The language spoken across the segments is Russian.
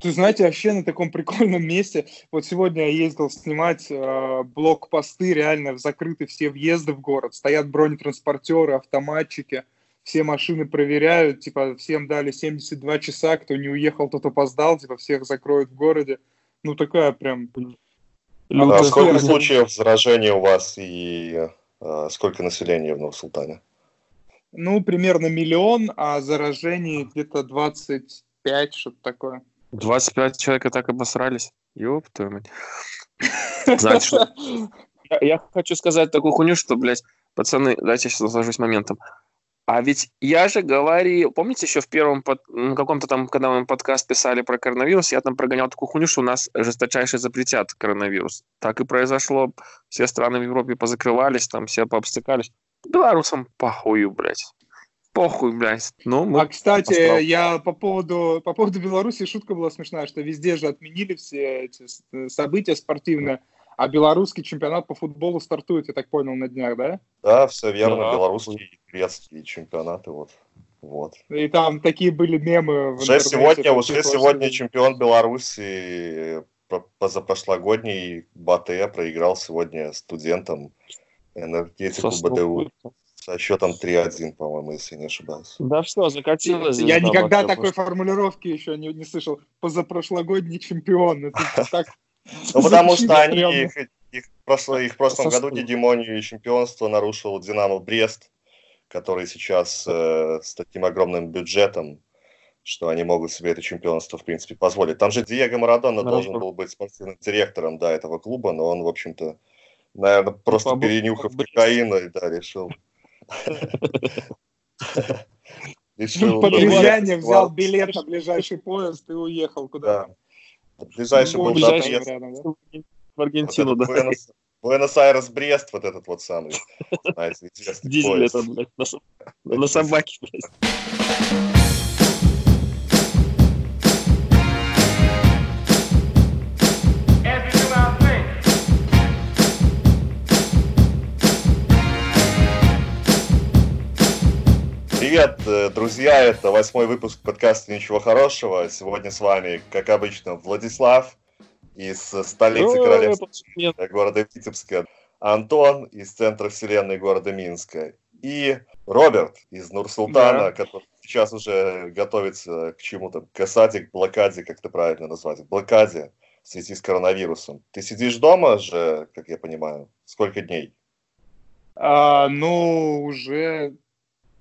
Ты знаете, вообще на таком прикольном месте. Вот сегодня я ездил снимать э, блокпосты, реально закрыты все въезды в город. Стоят бронетранспортеры, автоматчики, все машины проверяют, типа всем дали 72 часа, кто не уехал, тот опоздал, типа всех закроют в городе. Ну такая прям... Ну, а сколько случаев заражения у вас и э, сколько населения в Новосултане? Ну, примерно миллион, а заражений где-то 25, что-то такое. 25 человек и так обосрались. Ёб твою мать. Знаете, что? Я, я хочу сказать такую хуйню, что, блядь, пацаны, дайте я сейчас наслажусь моментом. А ведь я же говорил, помните еще в первом, под, ну, каком-то там, когда мы подкаст писали про коронавирус, я там прогонял такую хуйню, что у нас жесточайше запретят коронавирус. Так и произошло. Все страны в Европе позакрывались, там все пообстыкались. Белорусам похую, блядь похуй, блядь. Ну, мы а, кстати, остров. я по поводу, по поводу Беларуси шутка была смешная, что везде же отменили все эти события спортивные, а белорусский чемпионат по футболу стартует, я так понял, на днях, да? Да, все верно, да. белорусские и грецкие чемпионаты, вот. Вот. И там такие были мемы. В уже сегодня, уже сегодня чемпион Беларуси позапрошлогодний Батэ проиграл сегодня студентам энергетику БДУ со счетом 3-1, по-моему, если не ошибаюсь. Да что, закатилось. Я никогда такой формулировки еще не, не слышал. Позапрошлогодний чемпион. Это так... Ну, потому что они их, их, прошло, их в прошлом году гегемонию и чемпионство нарушил Динамо Брест, который сейчас э, с таким огромным бюджетом, что они могут себе это чемпионство, в принципе, позволить. Там же Диего Марадона должен был быть спортивным директором да, этого клуба, но он, в общем-то, наверное, просто перенюхав кокаина, да, решил Решил Под влияние взял билет на ближайший поезд и уехал куда Ближайший был в Аргентину, да. Буэнос-Айрес-Брест, вот этот вот самый, знаете, известный Дизель это, блядь, на собаке, блядь. Привет, э, друзья! Это восьмой выпуск подкаста «Ничего хорошего». Сегодня с вами, как обычно, Владислав из столицы королевства города Витебска, Антон из центра вселенной города Минска и Роберт из Нур-Султана, да. который сейчас уже готовится к чему-то, к осаде, к блокаде, как это правильно назвать, блокаде в связи с коронавирусом. Ты сидишь дома же, как я понимаю, сколько дней? А, ну, уже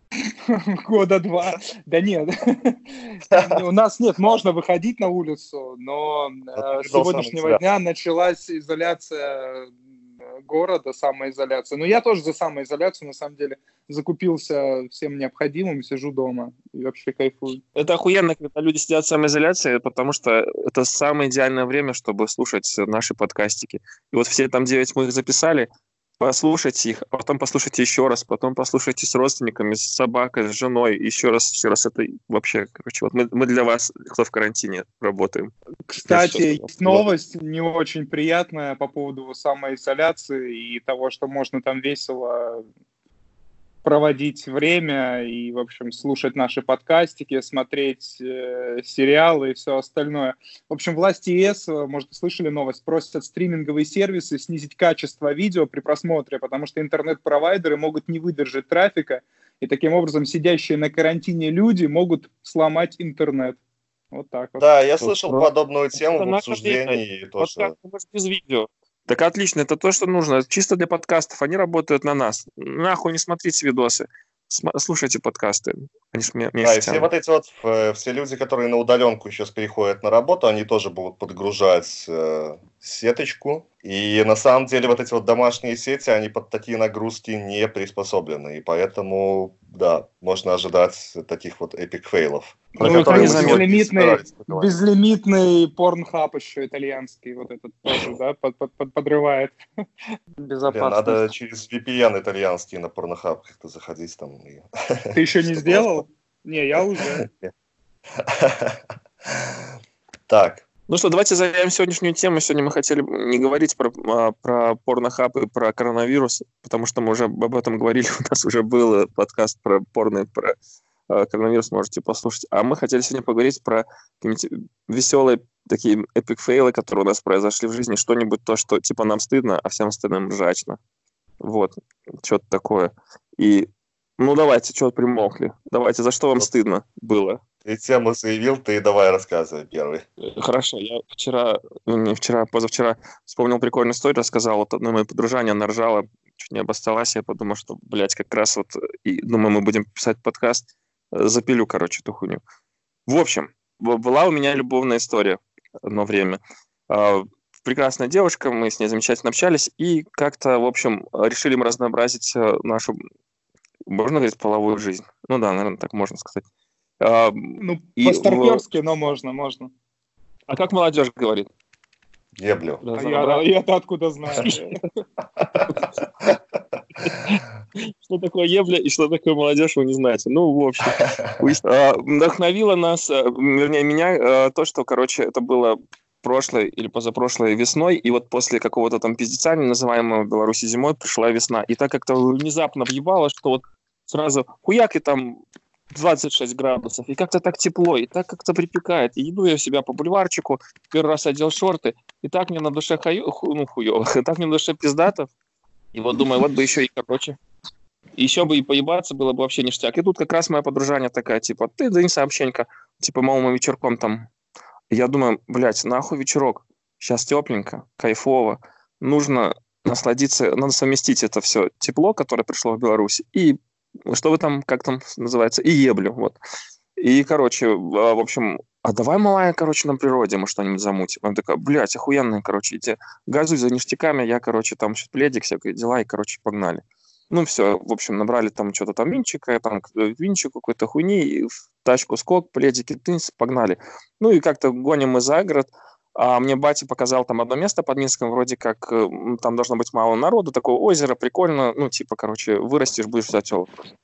Года два. Да нет. У нас нет, можно выходить на улицу, но э, с сегодняшнего дня началась изоляция э, города, самоизоляция. Но я тоже за самоизоляцию, на самом деле, закупился всем необходимым, сижу дома и вообще кайфую. Это охуенно, когда люди сидят в самоизоляции, потому что это самое идеальное время, чтобы слушать наши подкастики. И вот все там девять мы их записали, послушайте их, а потом послушайте еще раз, потом послушайте с родственниками, с собакой, с женой, еще раз, еще раз. Это вообще, короче, вот мы, мы для вас, кто в карантине, работаем. Кстати, есть новость не очень приятная по поводу самоизоляции и того, что можно там весело проводить время и, в общем, слушать наши подкастики, смотреть э, сериалы и все остальное. В общем, власти ЕС, э, может, слышали новость, просят стриминговые сервисы снизить качество видео при просмотре, потому что интернет-провайдеры могут не выдержать трафика, и таким образом сидящие на карантине люди могут сломать интернет. Вот так вот. Да, я слышал вот, подобную тему в обсуждении. Вот как без видео. Так отлично, это то, что нужно. Чисто для подкастов. Они работают на нас. Нахуй не смотрите видосы. Слушайте подкасты. Они меня, да, и все вот эти вот, э, все люди, которые на удаленку сейчас переходят на работу, они тоже будут подгружать э, сеточку. И на самом деле вот эти вот домашние сети, они под такие нагрузки не приспособлены. И поэтому, да, можно ожидать таких вот эпик фейлов. Ну, безлимитный, безлимитный порнхаб еще итальянский, вот этот тоже, да, под, под, под, подрывает безопасность. Надо через VPN итальянский на порнохаб как-то заходить там. Ты еще не сделал? Не, я уже. Так, ну что, давайте займем сегодняшнюю тему. Сегодня мы хотели не говорить про, а, про порнохаб и про коронавирус, потому что мы уже об этом говорили. У нас уже был подкаст про порно, про э, коронавирус можете послушать. А мы хотели сегодня поговорить про веселые такие эпик фейлы, которые у нас произошли в жизни, что-нибудь то, что типа нам стыдно, а всем остальным ржачно. Вот, что-то такое. И, ну давайте, что примолкли? Давайте, за что вам стыдно было? Ты тему заявил, ты давай рассказывай первый. Хорошо, я вчера, ну, не вчера, позавчера вспомнил прикольную историю, рассказал вот одной моей подружане, она ржала, чуть не обосталась, я подумал, что, блядь, как раз вот, и, думаю, мы будем писать подкаст, э, запилю, короче, эту хуйню. В общем, была у меня любовная история одно время. А, прекрасная девушка, мы с ней замечательно общались, и как-то, в общем, решили мы разнообразить э, нашу, можно говорить, половую жизнь. Ну да, наверное, так можно сказать. А, ну, по-старперски, но можно, можно. А как молодежь говорит? Еблю. А я, я-то откуда знаю? Что такое ебля и что такое молодежь, вы не знаете. Ну, в общем, а, вдохновило нас, э, вернее, меня, э, то, что, короче, это было прошлой или позапрошлой весной, и вот после какого-то там пиздеца, называемого в Беларуси зимой, пришла весна. И так как-то внезапно въебало, что вот сразу хуяк, и там 26 градусов, и как-то так тепло, и так как-то припекает. И иду я себя по бульварчику, первый раз одел шорты, и так мне на душе хаю, ху, ну, хуёво, и так мне на душе пиздато. И вот думаю, вот бы еще и короче. Еще бы и поебаться было бы вообще ништяк. И тут как раз моя подружаня такая, типа, ты дань сообщенька, типа, мы вечерком там. Я думаю, блядь, нахуй вечерок. Сейчас тепленько, кайфово. Нужно насладиться, надо совместить это все тепло, которое пришло в Беларусь, и что вы там, как там называется, и еблю, вот. И, короче, в общем, а давай, малая, короче, на природе мы что-нибудь замутим. Она такая, блядь, охуенная, короче, иди газуй за ништяками, я, короче, там сейчас пледик, всякие дела, и, короче, погнали. Ну, все, в общем, набрали там что-то там винчика, там винчик какой-то хуйни, в тачку скок, пледики, тынс, погнали. Ну, и как-то гоним мы за город, а мне батя показал там одно место под Минском, вроде как э, там должно быть мало народу, такое озеро, прикольно, ну, типа, короче, вырастешь, будешь взять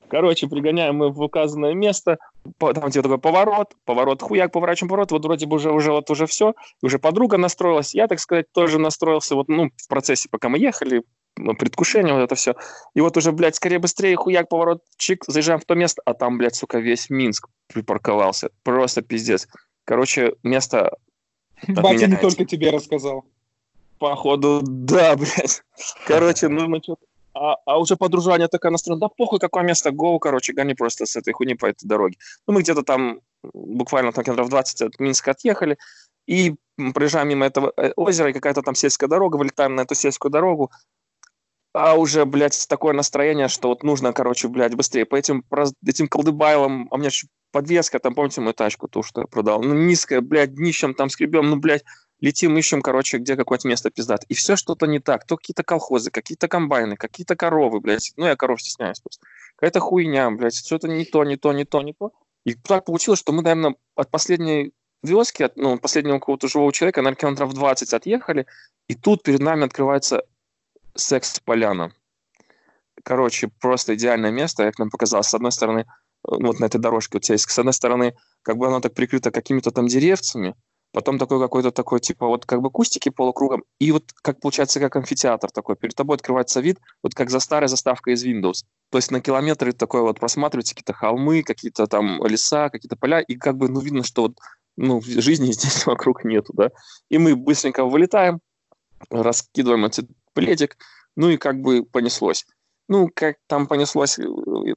Короче, пригоняем мы в указанное место, там типа такой поворот, поворот, хуяк, поворачиваем поворот, вот вроде бы уже, уже, вот уже все, уже подруга настроилась, я, так сказать, тоже настроился, вот, ну, в процессе, пока мы ехали, ну, предвкушение, вот это все. И вот уже, блядь, скорее быстрее, хуяк, поворот, чик, заезжаем в то место, а там, блядь, сука, весь Минск припарковался. Просто пиздец. Короче, место Батя не только тебе рассказал. Походу, да, блядь. Короче, ну мы что а, а уже подружание такая настроена, да похуй, какое место, гоу, короче, гони просто с этой хуйни по этой дороге. Ну, мы где-то там буквально там километров 20 от Минска отъехали, и проезжаем мимо этого э, озера, и какая-то там сельская дорога, вылетаем на эту сельскую дорогу, а уже, блядь, такое настроение, что вот нужно, короче, блядь, быстрее по этим, этим колдыбайлам, а у меня еще подвеска, там, помните мою тачку, ту, что я продал, ну, низкая, блядь, днищем там скребем, ну, блядь, летим, ищем, короче, где какое-то место пиздат. И все что-то не так. То какие-то колхозы, какие-то комбайны, какие-то коровы, блядь. Ну, я коров стесняюсь просто. Какая-то хуйня, блядь, что-то не то, не то, не то, не то. И так получилось, что мы, наверное, от последней вёски, от ну, последнего какого-то живого человека, наверное, километров 20 отъехали, и тут перед нами открывается секс-поляна. Короче, просто идеальное место, как нам показалось. С одной стороны, ну, вот на этой дорожке вот есть, с одной стороны, как бы оно так прикрыто какими-то там деревцами, потом такой какой-то такой, типа, вот как бы кустики полукругом, и вот как получается, как амфитеатр такой, перед тобой открывается вид, вот как за старой заставкой из Windows. То есть на километры такой вот просматриваются какие-то холмы, какие-то там леса, какие-то поля, и как бы, ну, видно, что вот, ну, жизни здесь вокруг нету, да. И мы быстренько вылетаем, раскидываем этот пледик, ну и как бы понеслось. Ну, как там понеслось, э,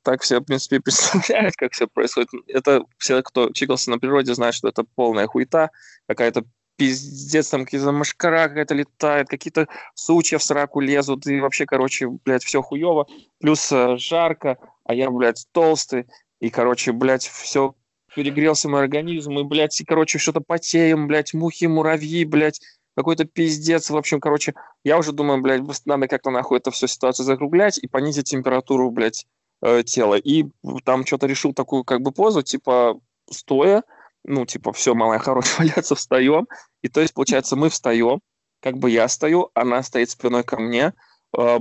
так все, в принципе, представляют, как все происходит. Это все, кто чикался на природе, знают, что это полная хуета, какая-то пиздец, там какие-то машкара какая-то летает, какие-то сучья в сраку лезут, и вообще, короче, блядь, все хуево. Плюс э, жарко, а я, блядь, толстый, и, короче, блядь, все перегрелся мой организм, и, блядь, и, короче, что-то потеем, блядь, мухи, муравьи, блядь, какой-то пиздец. В общем, короче, я уже думаю, блядь, надо как-то нахуй эту всю ситуацию закруглять и понизить температуру, блядь, э, тела. И там что-то решил такую как бы позу, типа стоя, ну, типа, все, малая, хорош, валяться, встаем. И то есть, получается, мы встаем, как бы я стою, она стоит спиной ко мне. Э,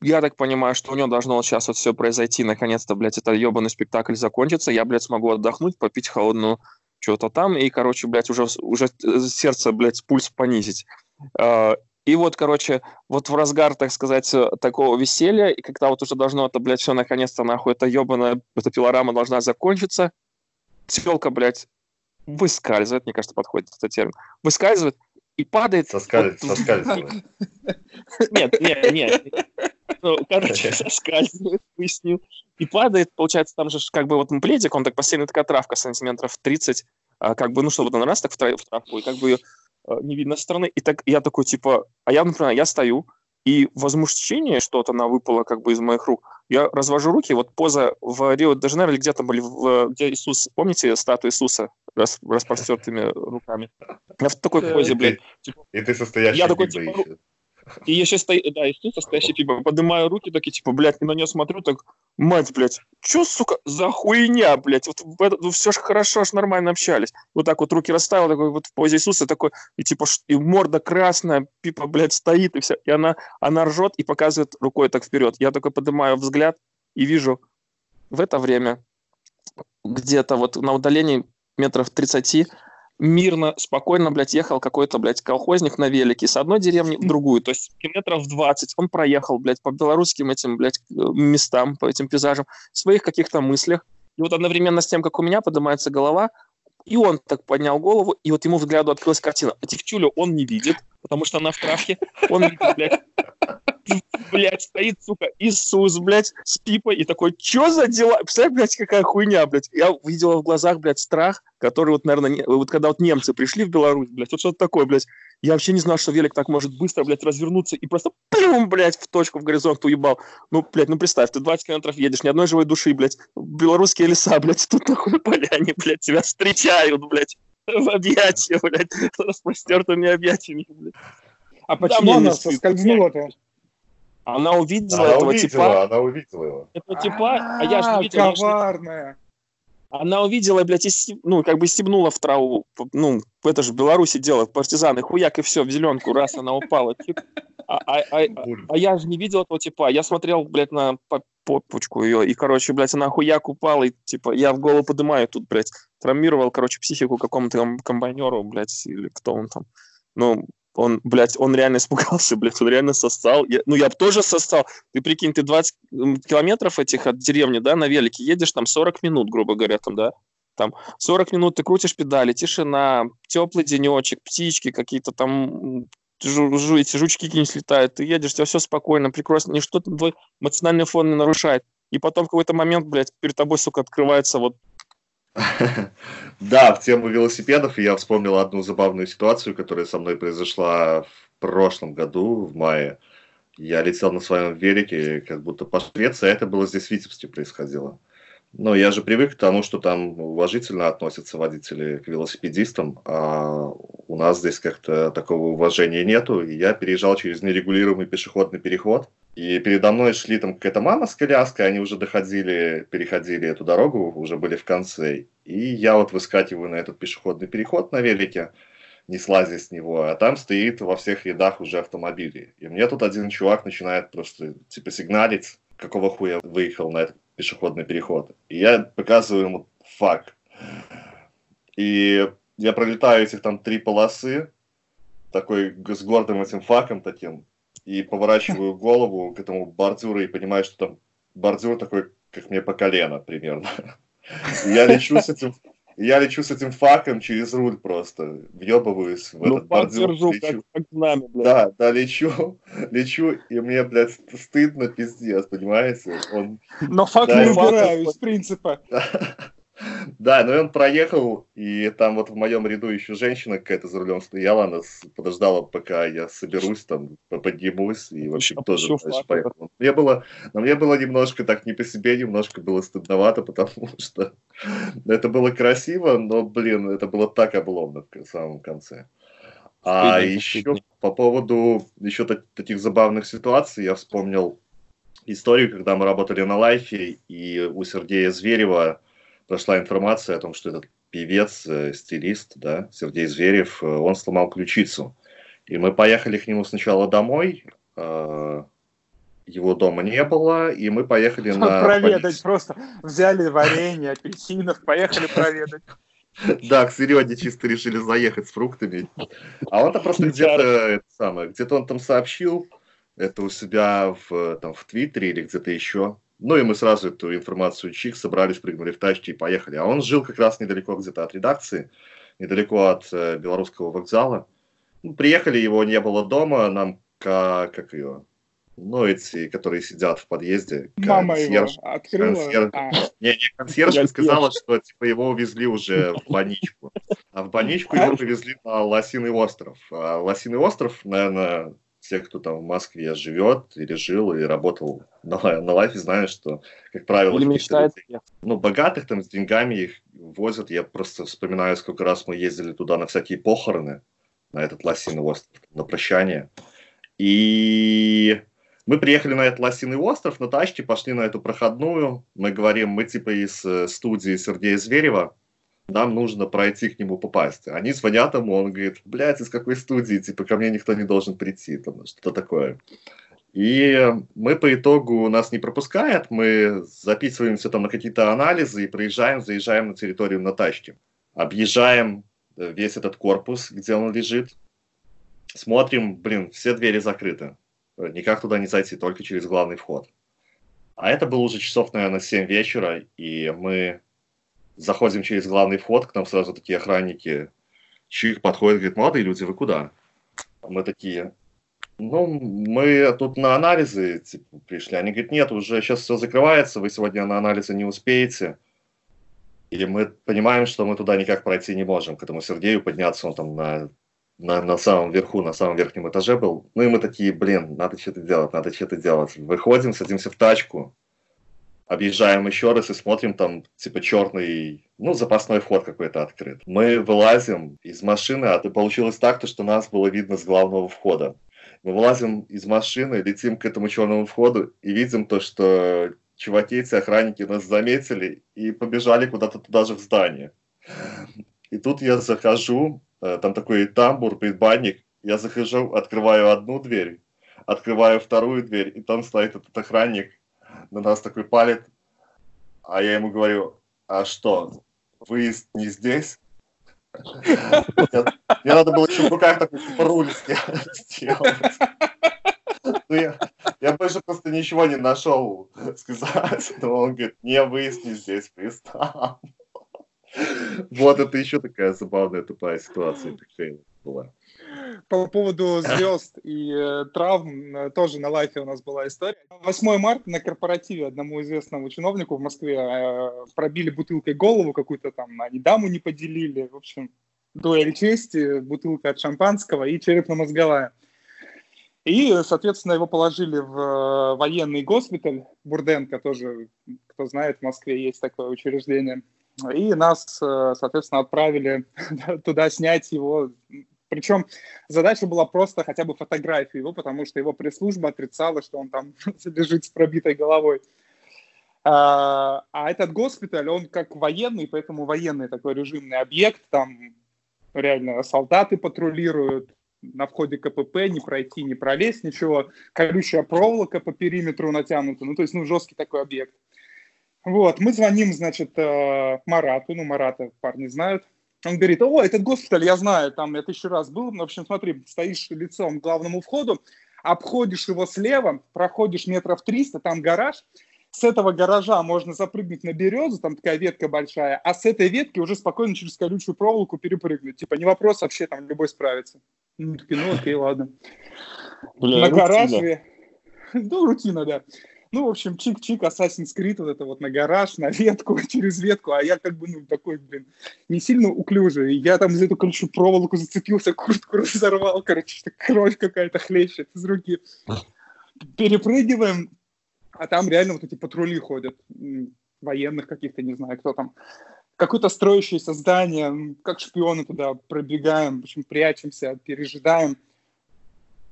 я так понимаю, что у нее должно вот сейчас вот все произойти, наконец-то, блядь, этот ебаный спектакль закончится, я, блядь, смогу отдохнуть, попить холодную что-то там, и, короче, блядь, уже, уже сердце, блядь, пульс понизить. А, И вот, короче, вот в разгар, так сказать, такого веселья, и когда вот уже должно это, блядь, все наконец-то, нахуй, эта ебаная, эта пилорама должна закончиться, телка, блядь, выскальзывает, мне кажется, подходит этот термин, выскальзывает и падает... Соскальзывает, вот, соскальзывает. Нет, нет, нет. Ну, короче, соскальзывает, пояснил. И падает, получается, там же как бы вот пледик, он так бассейн, такая травка сантиметров 30, а, как бы, ну, чтобы он раз так в травку, и как бы а, не видно со стороны. И так я такой, типа, а я, например, я стою, и возмущение, что-то она выпала как бы из моих рук, я развожу руки, вот поза в Рио-де-Жанейро, или где там были, в, где Иисус, помните статую Иисуса рас, распростертыми руками? Я в такой позе, блядь. Типа, и ты состоящий я такой, типа, и я сейчас стою, да, и стою состоящий, типа, поднимаю руки, такие, типа, блядь, на нее смотрю, так, мать, блядь, чё, сука, за хуйня, блядь, вот ну, все же хорошо, аж нормально общались. Вот так вот руки расставил, такой вот в позе Иисуса, такой, и типа, и морда красная, пипа, блядь, стоит, и все. И она, она ржет и показывает рукой так вперед. Я только поднимаю взгляд и вижу в это время где-то вот на удалении метров 30 мирно, спокойно, блядь, ехал какой-то, блядь, колхозник на велике с одной деревни в другую, то есть километров 20 он проехал, блядь, по белорусским этим, блядь, местам, по этим пейзажам, в своих каких-то мыслях. И вот одновременно с тем, как у меня поднимается голова, и он так поднял голову, и вот ему взгляду открылась картина. Девчулю он не видит, потому что она в травке. Он блядь, стоит, сука, Иисус, блядь, с пипой, и такой, что за дела? Представляешь, блядь, какая хуйня, блядь. Я увидел в глазах, блядь, страх, который вот, наверное, вот когда вот немцы пришли в Беларусь, блядь, вот что-то такое, блядь. Я вообще не знал, что велик так может быстро, блядь, развернуться и просто пум, блядь, в точку в горизонт уебал. Ну, блядь, ну представь, ты 20 километров едешь, ни одной живой души, блядь. Белорусские леса, блядь, тут такой поляне, блядь, тебя встречают, блядь, в объятия, блядь, с распростертыми объятиями, блядь. А почему она соскользнула-то? Она увидела она этого увидела, типа. Она увидела Этого типа, а я же не видел. Коварная. Она увидела, блядь, и, ну, как бы стебнула в траву. Ну, это же в Беларуси дело, партизаны, хуяк и все, в зеленку, раз она упала. Тип. А, а, а, а я же не видел этого типа. Я смотрел, блядь, на попочку ее, и, короче, блядь, она хуяк упала, и, типа, я в голову поднимаю тут, блядь, травмировал, короче, психику какому-то комбайнеру, блядь, или кто он там. Ну, он, блядь, он реально испугался, блядь, он реально состал. Я, ну, я бы тоже состал. Ты прикинь, ты 20 километров этих от деревни, да, на велике едешь, там 40 минут, грубо говоря, там, да, там 40 минут ты крутишь педали, тишина, теплый денечек, птички какие-то там, жу, эти жучки какие-нибудь летают, ты едешь, у тебя все спокойно, прекрасно, ничто твой эмоциональный фон не нарушает. И потом в какой-то момент, блядь, перед тобой, сука, открывается вот да, в тему велосипедов я вспомнил одну забавную ситуацию, которая со мной произошла в прошлом году, в мае. Я летел на своем велике, как будто по Швеции, а это было здесь в Витебске происходило. Но я же привык к тому, что там уважительно относятся водители к велосипедистам, а у нас здесь как-то такого уважения нету. И я переезжал через нерегулируемый пешеходный переход, и передо мной шли там какая-то мама с коляской, они уже доходили, переходили эту дорогу, уже были в конце. И я вот выскакиваю на этот пешеходный переход на велике, не слазя с него, а там стоит во всех рядах уже автомобили. И мне тут один чувак начинает просто типа сигналить, какого хуя выехал на этот пешеходный переход. И я показываю ему факт. И я пролетаю этих там три полосы, такой с гордым этим факом таким, и поворачиваю голову к этому бордюру и понимаю, что там бордюр такой, как мне по колено примерно. Я лечу с этим я лечу с этим факом через руль просто, въебываюсь в ну, этот бордюр. Держу, лечу. Как, как знамя, блядь. Да, да, лечу, лечу, и мне, блядь, стыдно пиздец, понимаете? Он, Но факт да, не убираю из принципа. Да, но он проехал, и там вот в моем ряду еще женщина какая-то за рулем стояла, она подождала, пока я соберусь, там, поднимусь, и, в общем, тоже дальше поехал. Мне было, но мне было немножко так не по себе, немножко было стыдновато, потому что это было красиво, но, блин, это было так обломно в самом конце. А еще по поводу еще таких забавных ситуаций я вспомнил историю, когда мы работали на лайфе, и у Сергея Зверева прошла информация о том, что этот певец, э, стилист, да, Сергей Зверев, э, он сломал ключицу. И мы поехали к нему сначала домой, э, его дома не было, и мы поехали на... Проведать просто. Взяли варенье, апельсинов, поехали проведать. Да, к Сереге чисто решили заехать с фруктами. А он-то просто где-то, самое, где-то он там сообщил, это у себя в, там, в Твиттере или где-то еще. Ну и мы сразу эту информацию чик, собрались, прыгнули в тачки и поехали. А он жил как раз недалеко где-то от редакции, недалеко от э, белорусского вокзала. Ну, приехали, его не было дома, нам как, как ее, ну, эти, которые сидят в подъезде. Мама консьерж, его открыла. Консьерж, а. Не, не, консьержка сказала, что типа его увезли уже в больничку. А в больничку его повезли на Лосиный остров. А Лосиный остров, наверное, те, кто там в Москве живет или жил и работал на, на лайфе, знают, что, как правило, мечтает. ну, богатых там с деньгами их возят. Я просто вспоминаю, сколько раз мы ездили туда на всякие похороны, на этот Лосиный остров, на прощание. И мы приехали на этот Лосиный остров на тачке, пошли на эту проходную. Мы говорим, мы типа из э, студии Сергея Зверева, нам нужно пройти к нему попасть. Они звонят ему, он говорит, блядь, из какой студии, типа, ко мне никто не должен прийти, там, что-то такое. И мы по итогу нас не пропускают, мы записываемся там на какие-то анализы и приезжаем, заезжаем на территорию на тачке. Объезжаем э, весь этот корпус, где он лежит. Смотрим, блин, все двери закрыты. Никак туда не зайти, только через главный вход. А это было уже часов, наверное, 7 вечера, и мы заходим через главный вход, к нам сразу такие охранники, чик подходит, говорит, молодые люди, вы куда? Мы такие, ну, мы тут на анализы типа, пришли. Они говорят, нет, уже сейчас все закрывается, вы сегодня на анализы не успеете. И мы понимаем, что мы туда никак пройти не можем, к этому Сергею подняться, он там на, на, на самом верху, на самом верхнем этаже был. Ну и мы такие, блин, надо что-то делать, надо что-то делать. Выходим, садимся в тачку, объезжаем еще раз и смотрим там, типа, черный, ну, запасной вход какой-то открыт. Мы вылазим из машины, а это получилось так, то, что нас было видно с главного входа. Мы вылазим из машины, летим к этому черному входу и видим то, что чуваки, эти охранники нас заметили и побежали куда-то туда же в здание. И тут я захожу, э, там такой тамбур, предбанник, я захожу, открываю одну дверь, открываю вторую дверь, и там стоит этот охранник, на нас такой палит, а я ему говорю, а что, выезд не здесь? Мне надо было еще в руках такой руль сделать. Ну, я, я больше просто ничего не нашел сказать. Но он говорит, не, не здесь, там. Вот это еще такая забавная тупая ситуация была. По поводу звезд и э, травм э, тоже на лайфе у нас была история. 8 марта на корпоративе одному известному чиновнику в Москве э, пробили бутылкой голову какую-то там, они даму не поделили. В общем, дуэль чести, бутылка от шампанского и черепно-мозговая. И, соответственно, его положили в э, военный госпиталь. Бурденко тоже, кто знает, в Москве есть такое учреждение. И нас, э, соответственно, отправили туда снять его причем задача была просто хотя бы фотографию его, потому что его пресс-служба отрицала, что он там лежит с пробитой головой. А, а этот госпиталь, он как военный, поэтому военный такой режимный объект, там реально солдаты патрулируют, на входе КПП не пройти, не пролезть, ничего. Колючая проволока по периметру натянута, ну то есть ну жесткий такой объект. Вот, мы звоним, значит, э, Марату, ну Марата парни знают, он говорит, о, этот госпиталь, я знаю, там я тысячу раз был. В общем, смотри, стоишь лицом к главному входу, обходишь его слева, проходишь метров 300, там гараж. С этого гаража можно запрыгнуть на березу, там такая ветка большая, а с этой ветки уже спокойно через колючую проволоку перепрыгнуть. Типа, не вопрос, вообще там любой справится. Ну, такие, ну окей, ладно. Бля, на гараже... Ну, рутина, да. Ну, в общем, чик-чик, Assassin's Creed, вот это вот на гараж, на ветку, через ветку, а я как бы, ну, такой, блин, не сильно уклюжий. Я там за эту, короче, проволоку зацепился, куртку разорвал, короче, кровь какая-то хлещет из руки. Перепрыгиваем, а там реально вот эти патрули ходят, военных каких-то, не знаю, кто там. Какое-то строящееся здание, как шпионы туда пробегаем, в общем, прячемся, пережидаем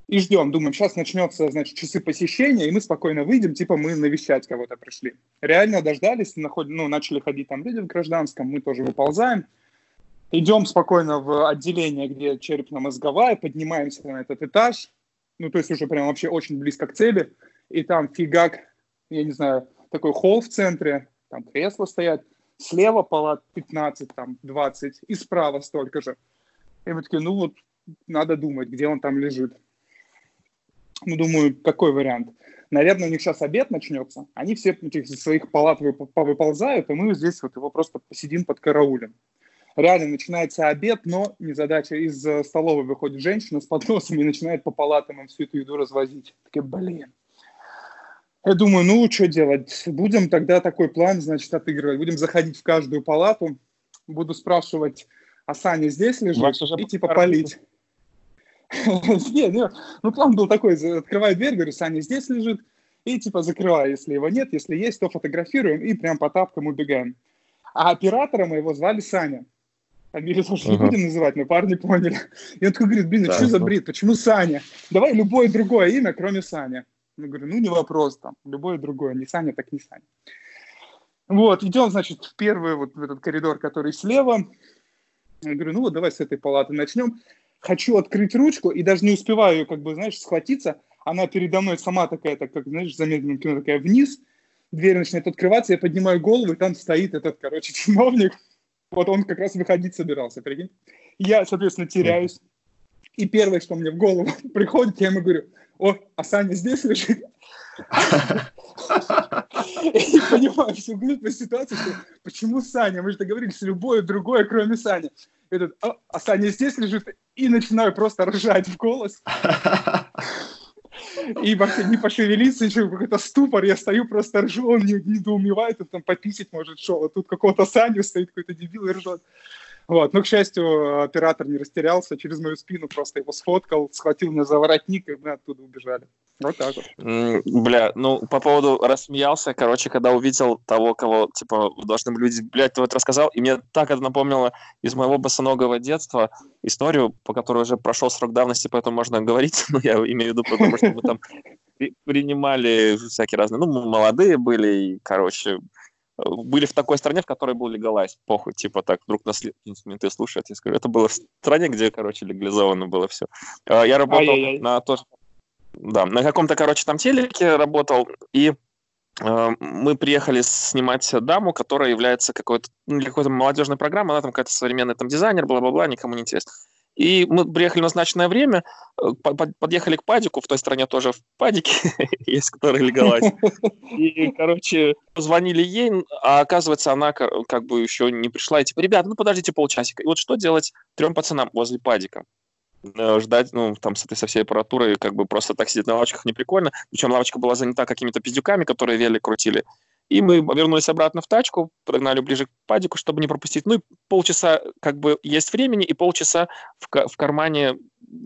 и ждем, думаем, сейчас начнется, значит, часы посещения, и мы спокойно выйдем, типа мы навещать кого-то пришли. Реально дождались, наход... ну, начали ходить там люди в гражданском, мы тоже выползаем, идем спокойно в отделение, где черепно-мозговая, поднимаемся на этот этаж, ну, то есть уже прям вообще очень близко к цели, и там фигак, я не знаю, такой холл в центре, там кресла стоят, слева палат 15, там, 20, и справа столько же. И мы такие, ну вот, надо думать, где он там лежит. Ну, думаю, какой вариант? Наверное, у них сейчас обед начнется, они все этих своих палат выползают, и мы здесь вот его просто посидим под караулем. Реально начинается обед, но незадача. Из столовой выходит женщина с подносом и начинает по палатам им всю эту еду развозить. Такие, блин. Я думаю, ну, что делать? Будем тогда такой план, значит, отыгрывать. Будем заходить в каждую палату, буду спрашивать, а Саня здесь лежит? И типа палить. Не, не, ну план был такой, открываю дверь, говорю, Саня здесь лежит, и типа закрываю, если его нет, если есть, то фотографируем и прям по тапкам убегаем. А оператора моего звали Саня. Фамилию тоже не будем называть, но парни поняли. И он такой говорит, блин, ну что за бред, почему Саня? Давай любое другое имя, кроме Саня. Я говорю, ну не вопрос там, любое другое, не Саня, так не Саня. Вот, идем, значит, в первый вот в этот коридор, который слева. Я говорю, ну вот давай с этой палаты начнем хочу открыть ручку и даже не успеваю, как бы, знаешь, схватиться. Она передо мной сама такая, так как, знаешь, в замедленном кино такая вниз. Дверь начинает открываться, я поднимаю голову, и там стоит этот, короче, чиновник. Вот он как раз выходить собирался, прикинь. Я, соответственно, теряюсь. И первое, что мне в голову приходит, я ему говорю, о, а Саня здесь лежит? И понимаю всю глупость ситуации, что почему Саня? Мы же договорились, любое другое, кроме Сани этот, а, Саня здесь лежит, и начинаю просто ржать в голос. И вообще не пошевелиться, еще какой-то ступор, я стою, просто ржу, он не, недоумевает, он там пописить может шел, а тут какого-то Саню стоит какой-то дебил и ржет. Вот. Но, к счастью, оператор не растерялся, через мою спину просто его сфоткал, схватил меня за воротник, и мы оттуда убежали. Вот так вот. Бля, ну, по поводу рассмеялся, короче, когда увидел того, кого, типа, должны были люди, блядь, ты вот рассказал, и мне так это напомнило из моего босоногого детства историю, по которой уже прошел срок давности, поэтому можно говорить, но я имею в виду, потому что мы там принимали всякие разные, ну, молодые были, и, короче, были в такой стране, в которой был легалайз. Похуй, типа так, вдруг нас менты слушают, я скажу. Это было в стране, где, короче, легализовано было все. А, я работал Ай-яй-яй. на тоже... Да, на каком-то, короче, там телеке работал, и э, мы приехали снимать даму, которая является какой-то, ну, какой-то молодежной программой, она там какая-то современный там дизайнер, бла-бла-бла, никому не интересно. И мы приехали в назначенное время, э, подъехали к падику, в той стране тоже в падике есть, который легалайз. И, короче, позвонили ей, а оказывается, она как бы еще не пришла. И типа, ребята, ну подождите полчасика. И вот что делать трем пацанам возле падика? Э, ждать, ну, там, с этой со всей аппаратурой, как бы просто так сидеть на лавочках не прикольно. Причем лавочка была занята какими-то пиздюками, которые велик крутили. И мы вернулись обратно в тачку, прогнали ближе к падику, чтобы не пропустить. Ну и полчаса как бы есть времени, и полчаса в, в кармане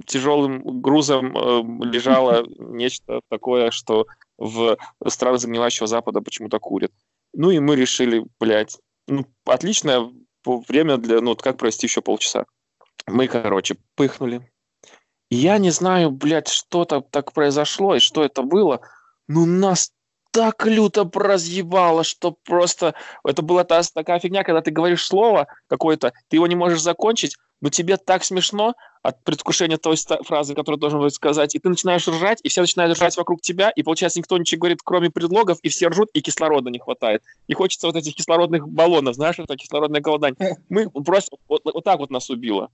тяжелым грузом э, лежало нечто такое, что в странах загнивающего Запада почему-то курят. Ну и мы решили, блядь, ну, отличное время для, ну, как провести еще полчаса. Мы, короче, пыхнули. Я не знаю, блядь, что-то так произошло и что это было, но нас так люто разъебало, что просто... Это была та, такая фигня, когда ты говоришь слово какое-то, ты его не можешь закончить, но тебе так смешно от предвкушения той фразы, которую должен будет сказать, и ты начинаешь ржать, и все начинают ржать вокруг тебя, и получается никто ничего говорит, кроме предлогов, и все ржут, и кислорода не хватает. И хочется вот этих кислородных баллонов, знаешь, это кислородное голодание. Мы просто... Вот, вот так вот нас убило.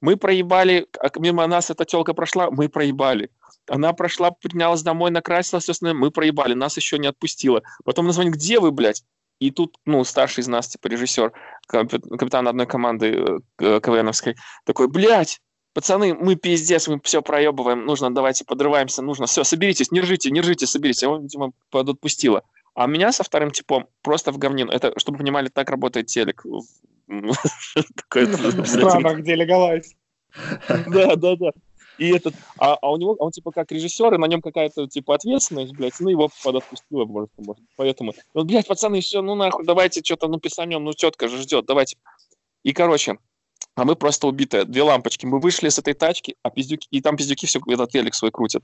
Мы проебали, а мимо нас эта телка прошла, мы проебали. Она прошла, поднялась домой, накрасилась, собственно, мы проебали, нас еще не отпустила. Потом она звонит, где вы, блядь? И тут, ну, старший из нас, типа, режиссер, капитан одной команды э, КВНовской, такой, блядь, пацаны, мы пиздец, мы все проебываем, нужно, давайте подрываемся, нужно, все, соберитесь, не ржите, не ржите, соберитесь. Он, видимо, подотпустила. А меня со вторым типом просто в говнину. Это, чтобы вы понимали, так работает телек. В странах, где легалайз. Да, да, да. И этот, а, а у него, он типа как режиссер, и на нем какая-то типа ответственность, блядь, ну его подотпустила, может, может. Поэтому, ну, блядь, пацаны, все, ну нахуй, давайте что-то, ну, писанем, ну, тетка же ждет, давайте. И, короче, а мы просто убитые, две лампочки. Мы вышли с этой тачки, а пиздюки, и там пиздюки все этот велик свой крутят.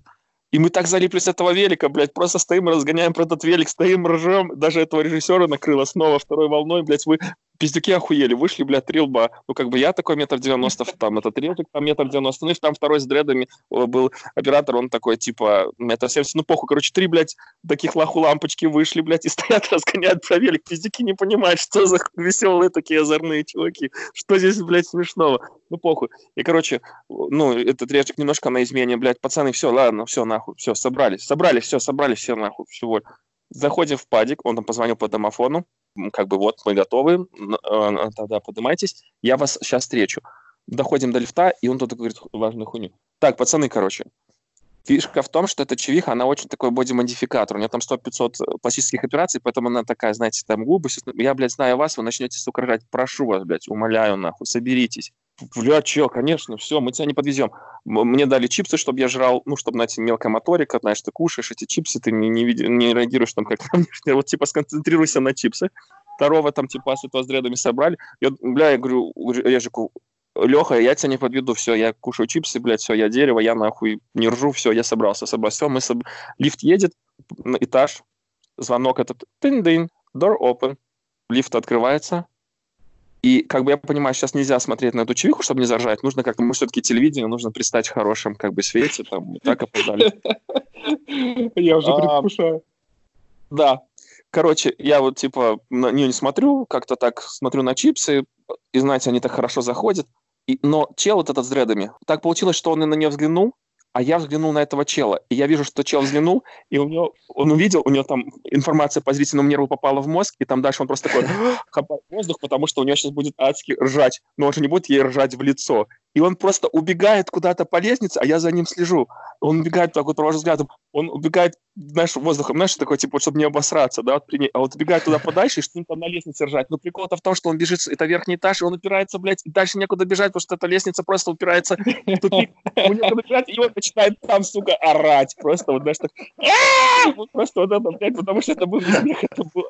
И мы так залипли с этого велика, блядь, просто стоим, разгоняем про этот велик, стоим, ржем. Даже этого режиссера накрыло снова второй волной, блядь. Мы пиздюки охуели, вышли, блядь, три лба. Ну, как бы я такой метр девяносто, там этот режик, там метр девяносто, ну, и там второй с дредами был оператор, он такой, типа, метр семьдесят, ну, похуй, короче, три, блядь, таких лаху лампочки вышли, блядь, и стоят, разгоняют про велик. Пиздюки не понимают, что за веселые такие озорные чуваки, что здесь, блядь, смешного. Ну, похуй. И, короче, ну, этот режик немножко на измене, блядь, пацаны, все, ладно, все, нахуй, все, собрались, собрались, все, собрались, все, нахуй, всего. Заходим в падик, он там позвонил по домофону, как бы вот мы готовы, э, тогда поднимайтесь, я вас сейчас встречу. Доходим до лифта, и он тут говорит важную хуйню. Так, пацаны, короче, фишка в том, что эта чевиха, она очень такой боди-модификатор. У нее там 100-500 пластических операций, поэтому она такая, знаете, там губы. Я, блядь, знаю вас, вы начнете, сука. Прошу вас, блядь, умоляю, нахуй, соберитесь. Бля, че, конечно, все, мы тебя не подвезем. Мне дали чипсы, чтобы я жрал, ну, чтобы, знаете, мелкая моторика, знаешь, ты кушаешь эти чипсы, ты не, не, не реагируешь там как то вот, типа, сконцентрируйся на чипсы. Второго там, типа, с этого с дредами собрали. Я, бля, я говорю, Режику, Леха, я тебя не подведу, все, я кушаю чипсы, блядь, все, я дерево, я нахуй не ржу, все, я собрался, собрался, все, мы соб... лифт едет на этаж, звонок этот, тын-дын, door open, лифт открывается, и как бы я понимаю, сейчас нельзя смотреть на эту чевиху, чтобы не заржать. Нужно как-то, мы все-таки телевидение, нужно пристать в хорошем как бы свете, там, так опоздали. Я уже а, предвкушаю. Да. Короче, я вот типа на нее не смотрю, как-то так смотрю на чипсы, и знаете, они так хорошо заходят. И, но чел вот этот с дредами, так получилось, что он и на нее взглянул, а я взглянул на этого чела, и я вижу, что чел взглянул, и у него, он увидел, у него там информация по зрительному нерву попала в мозг, и там дальше он просто такой хапает воздух, потому что у него сейчас будет адски ржать, но он же не будет ей ржать в лицо и он просто убегает куда-то по лестнице, а я за ним слежу. Он убегает так вот, провожу взглядом, он убегает, знаешь, воздухом, знаешь, такой, типа, чтобы не обосраться, да, вот при ней, а вот убегает туда подальше, и что-нибудь там на лестнице ржать. Но прикол-то в том, что он бежит, это верхний этаж, и он упирается, блядь, и дальше некуда бежать, потому что эта лестница просто упирается в тупик. И он начинает там, сука, орать. Просто вот, знаешь, так, просто вот это, блядь, потому что это был смех, это был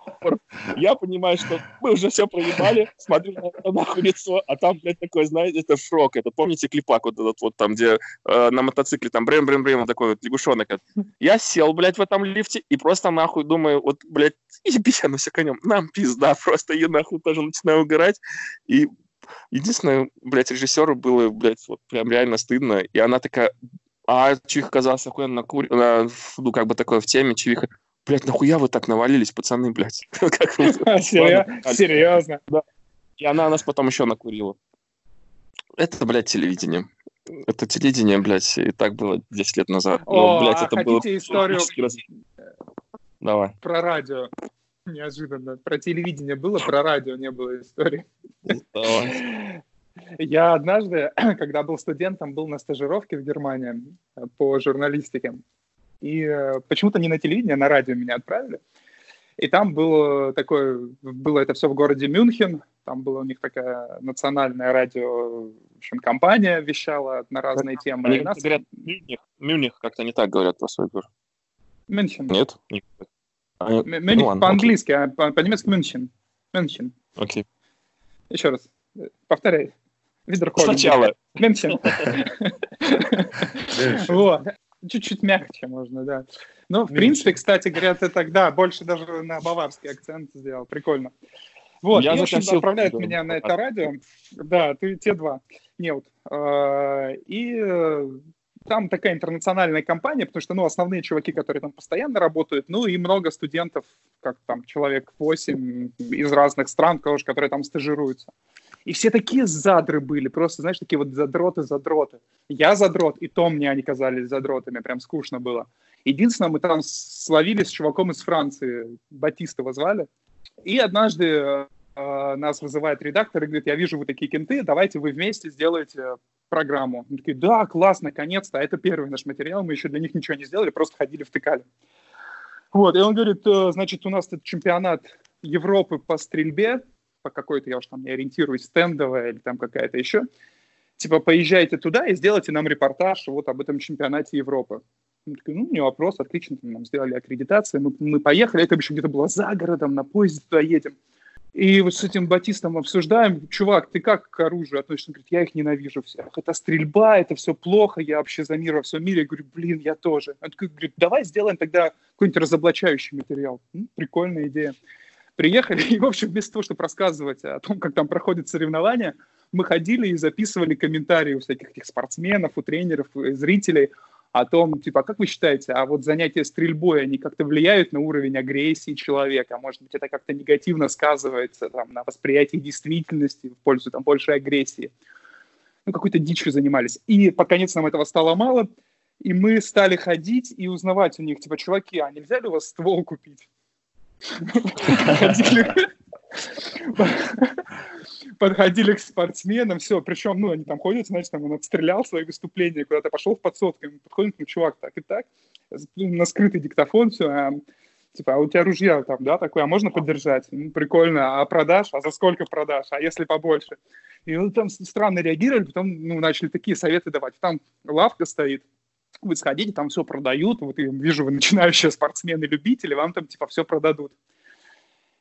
Я понимаю, что мы уже все проебали, смотрю на это нахуй лицо, а там, блядь, такой, знаете, это шок, это помните клипак вот этот вот там, где э, на мотоцикле там брем-брем-брем, такой вот лягушонок. Я сел, блядь, в этом лифте и просто нахуй думаю, вот, блядь, еби я на конем, нам пизда, просто я нахуй тоже начинаю угорать. И единственное, блядь, режиссеру было, блядь, вот прям реально стыдно. И она такая, а Чиха оказался охуенно накур... на, ну, как бы такое в теме, Чиха, блядь, нахуя вы так навалились, пацаны, блядь? Серьезно? Да. И она нас потом еще накурила. Это, блядь, телевидение. Это телевидение, блядь, и так было 10 лет назад. О, блядь, а это хотите было... историю раз... Давай. про радио? Неожиданно. Про телевидение было, про радио не было истории. Давай. Я однажды, когда был студентом, был на стажировке в Германии по журналистике. И э, почему-то не на телевидение, а на радио меня отправили. И там было такое, было это все в городе Мюнхен, там была у них такая национальная радио, в общем, компания вещала на разные темы. Они нас... говорят Мюнхен, Мюнхен как-то не так говорят про свой город. Мюнхен. Нет? А, Мюнхен ну, по-английски, а по-немецки Мюнхен. Мюнхен. Окей. Еще раз. Повторяй. Видерхолм. Сначала. Мюнхен. Вот. Чуть-чуть мягче можно, да. Ну, в принципе, кстати говоря, ты тогда больше даже на баварский акцент сделал. Прикольно. Вот, я и, в общем, отправляет меня на это радио. Да, ты те два. Нет. А, и э, там такая интернациональная компания, потому что, ну, основные чуваки, которые там постоянно работают, ну, и много студентов, как там, человек 8 из разных стран, которые там стажируются. И все такие задры были, просто, знаешь, такие вот задроты-задроты. Я задрот, и то мне они казались задротами, прям скучно было. Единственное, мы там словили с чуваком из Франции, Батистова звали, и однажды э, нас вызывает редактор и говорит, я вижу, вы такие кенты, давайте вы вместе сделаете программу. Мы такие, да, класс, наконец-то, это первый наш материал, мы еще для них ничего не сделали, просто ходили, втыкали. Вот, и он говорит, «Э, значит, у нас тут чемпионат Европы по стрельбе, по какой-то, я уж там не ориентируюсь, стендовая или там какая-то еще, типа, поезжайте туда и сделайте нам репортаж вот об этом чемпионате Европы. Мы такие, ну, не вопрос, отлично, нам сделали аккредитацию, мы, мы поехали, это еще где-то было за городом, на поезде туда едем. И вот с этим Батистом обсуждаем, чувак, ты как к оружию относишься? Он говорит, я их ненавижу всех. Это стрельба, это все плохо, я вообще за мир во всем мире. Я говорю, блин, я тоже. Он такой говорит, давай сделаем тогда какой-нибудь разоблачающий материал. Ну, прикольная идея. Приехали, и, в общем, вместо того, чтобы рассказывать о том, как там проходят соревнования, мы ходили и записывали комментарии у всяких этих спортсменов, у тренеров, у зрителей о том, типа, а как вы считаете, а вот занятия стрельбой, они как-то влияют на уровень агрессии человека? Может быть, это как-то негативно сказывается там, на восприятии действительности в пользу там, большей агрессии? Ну, какой-то дичью занимались. И под конец нам этого стало мало, и мы стали ходить и узнавать у них, типа, чуваки, а нельзя ли у вас ствол купить? Подходили к спортсменам, все, причем, ну, они там ходят, значит, там он отстрелял свои выступления, куда-то пошел в подсотку, подходит, ну, чувак, так и так, на скрытый диктофон, все, а, типа, а у тебя ружья там, да, такое, а можно поддержать? Ну, прикольно, а продашь? А за сколько продашь? А если побольше? И ну, там странно реагировали, потом, ну, начали такие советы давать. Там лавка стоит, вы сходите, там все продают, вот я вижу, вы начинающие спортсмены-любители, вам там, типа, все продадут.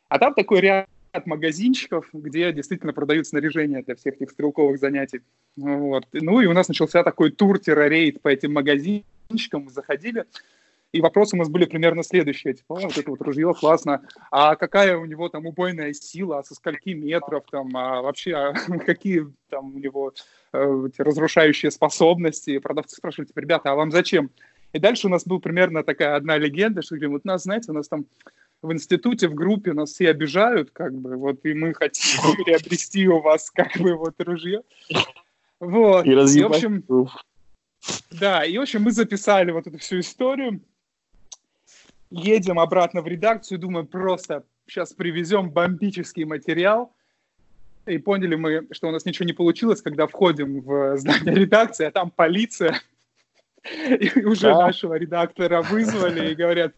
А там такой ряд магазинчиков, где действительно продают снаряжение для всех этих стрелковых занятий. Вот. Ну и у нас начался такой тур-рейд по этим магазинчикам. Мы заходили, и вопросы у нас были примерно следующие. Типа, вот это вот ружье классно, а какая у него там убойная сила, а со скольки метров, там, а вообще а какие там у него э, разрушающие способности. Продавцы спрашивают, типа, ребята, а вам зачем? И дальше у нас была примерно такая одна легенда, что говорим, вот нас, знаете, у нас там в институте, в группе нас все обижают, как бы, вот, и мы хотим приобрести у вас, как бы, вот, ружье. Вот. И, и в общем, да, и, в общем, мы записали вот эту всю историю, едем обратно в редакцию, думаем, просто сейчас привезем бомбический материал, и поняли мы, что у нас ничего не получилось, когда входим в здание редакции, а там полиция, и уже да. нашего редактора вызвали и говорят,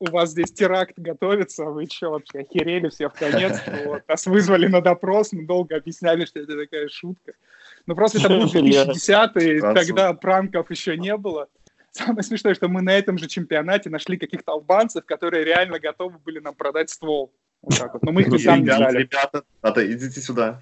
у вас здесь теракт готовится, вы что вообще охерели все в конец? Вот. Нас вызвали на допрос, мы долго объясняли, что это такая шутка. Ну просто это был 2010 тогда пранков еще не было. Самое смешное, что мы на этом же чемпионате нашли каких-то албанцев, которые реально готовы были нам продать ствол. Вот так вот. Но мы их сами взяли. Ребята, надо, идите сюда.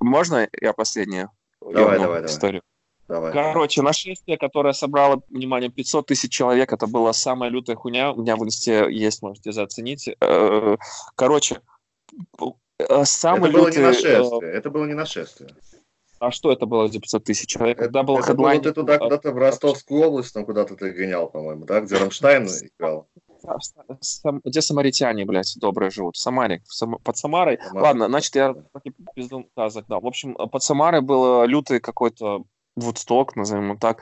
Можно я последнюю? Давай, давай, историю. Давай. Короче, нашествие, которое собрало, внимание, 500 тысяч человек, это была самая лютая хуйня. У меня в инсте есть, можете заценить. Э, короче, э, самый это лютый... было не нашествие, это было не нашествие. А что это было за 500 тысяч человек? Это, Когда был это хедлайн... было ты туда куда-то в Ростовскую область, там куда-то ты гонял, по-моему, да? Где Рамштайн играл. Где самаритяне, блядь, добрые живут? В Самаре. В Сам... Под Самарой. Самара. Ладно, значит, я пизду да. В общем, под Самарой был лютый какой-то Вудсток, назовем его так.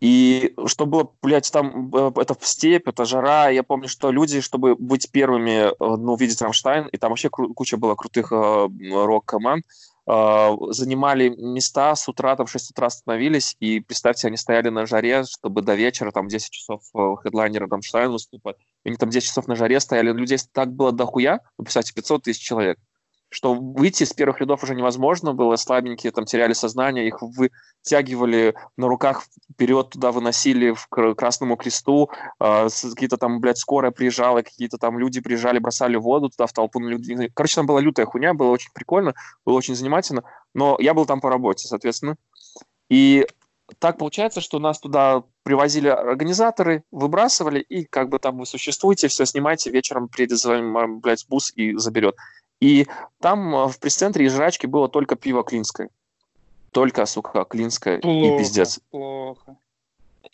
И что было, блядь, там э, это в степь, это жара. Я помню, что люди, чтобы быть первыми, э, ну, увидеть Рамштайн, и там вообще куча было крутых э, рок-команд, э, занимали места с утра, там в 6 утра становились, и представьте, они стояли на жаре, чтобы до вечера, там 10 часов э, хедлайнера Рамштайн выступать. Они там 10 часов на жаре стояли, людей так было дохуя, ну, представьте, 500 тысяч человек что выйти из первых рядов уже невозможно было, слабенькие там теряли сознание, их вытягивали на руках вперед, туда выносили к Красному Кресту, э, какие-то там, блядь, скорая приезжала, какие-то там люди приезжали, бросали воду туда в толпу. Короче, там была лютая хуйня, было очень прикольно, было очень занимательно, но я был там по работе, соответственно. И так получается, что нас туда привозили организаторы, выбрасывали, и как бы там вы существуете, все снимайте, вечером приедет за вами, блядь, бус и заберет. И там э, в пресс-центре из жрачки было только пиво клинское. Только, сука, клинское плохо, и пиздец. Плохо.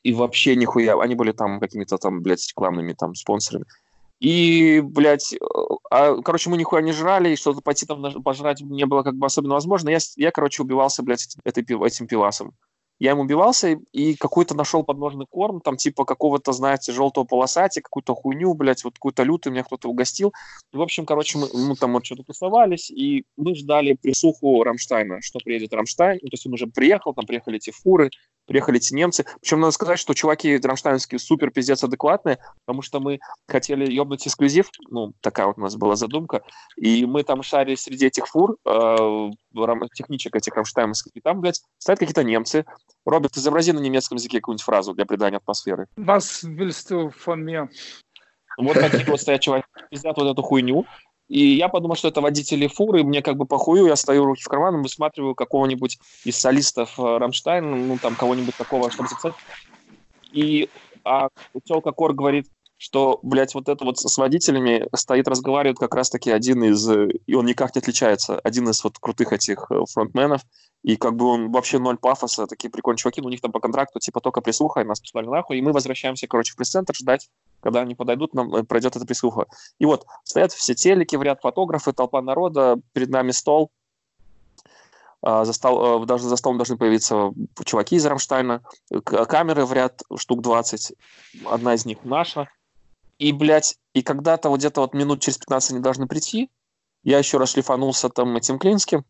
И вообще нихуя. Они были там какими-то там, блядь, рекламными там спонсорами. И, блядь, э, а, короче, мы нихуя не жрали, и что-то пойти там пожрать не было как бы особенно возможно. Я, я короче, убивался, блядь, этой, этим пивасом я им убивался и какой-то нашел подножный корм, там типа какого-то, знаете, желтого полосати, какую-то хуйню, блядь, вот какую-то лютую меня кто-то угостил. В общем, короче, мы, мы там вот что-то тусовались, и мы ждали пресуху Рамштайна, что приедет Рамштайн. Ну, то есть он уже приехал, там приехали эти фуры, приехали эти немцы. Причем надо сказать, что чуваки рамштайнские супер пиздец адекватные, потому что мы хотели ебнуть эксклюзив, ну, такая вот у нас была задумка, и мы там шарили среди этих фур, э, техничек этих рамштайнских, и там, блядь, стоят какие-то немцы. Роберт, изобрази на немецком языке какую-нибудь фразу для придания атмосферы. Was willst du von mir? Вот такие вот стоят чуваки, пиздят вот эту хуйню, и я подумал, что это водители фуры, мне как бы похую, я стою руки в карман, высматриваю какого-нибудь из солистов э, Рамштайн, ну там кого-нибудь такого, чтобы записать. И а телка Кор говорит, что, блядь, вот это вот с водителями стоит, разговаривает как раз-таки один из, и он никак не отличается, один из вот крутых этих э, фронтменов, и как бы он вообще ноль пафоса, такие прикольные чуваки, но у них там по контракту типа только прислуха, и нас послали нахуй, и мы возвращаемся, короче, в пресс-центр ждать, когда они подойдут, нам э, пройдет эта прислуха. И вот стоят все телеки в ряд, фотографы, толпа народа, перед нами стол, а, за стол, э, даже за столом должны появиться чуваки из Рамштайна, камеры в ряд штук 20, одна из них наша, и, блядь, и когда-то вот где-то вот минут через 15 они должны прийти, я еще раз шлифанулся там этим Клинским,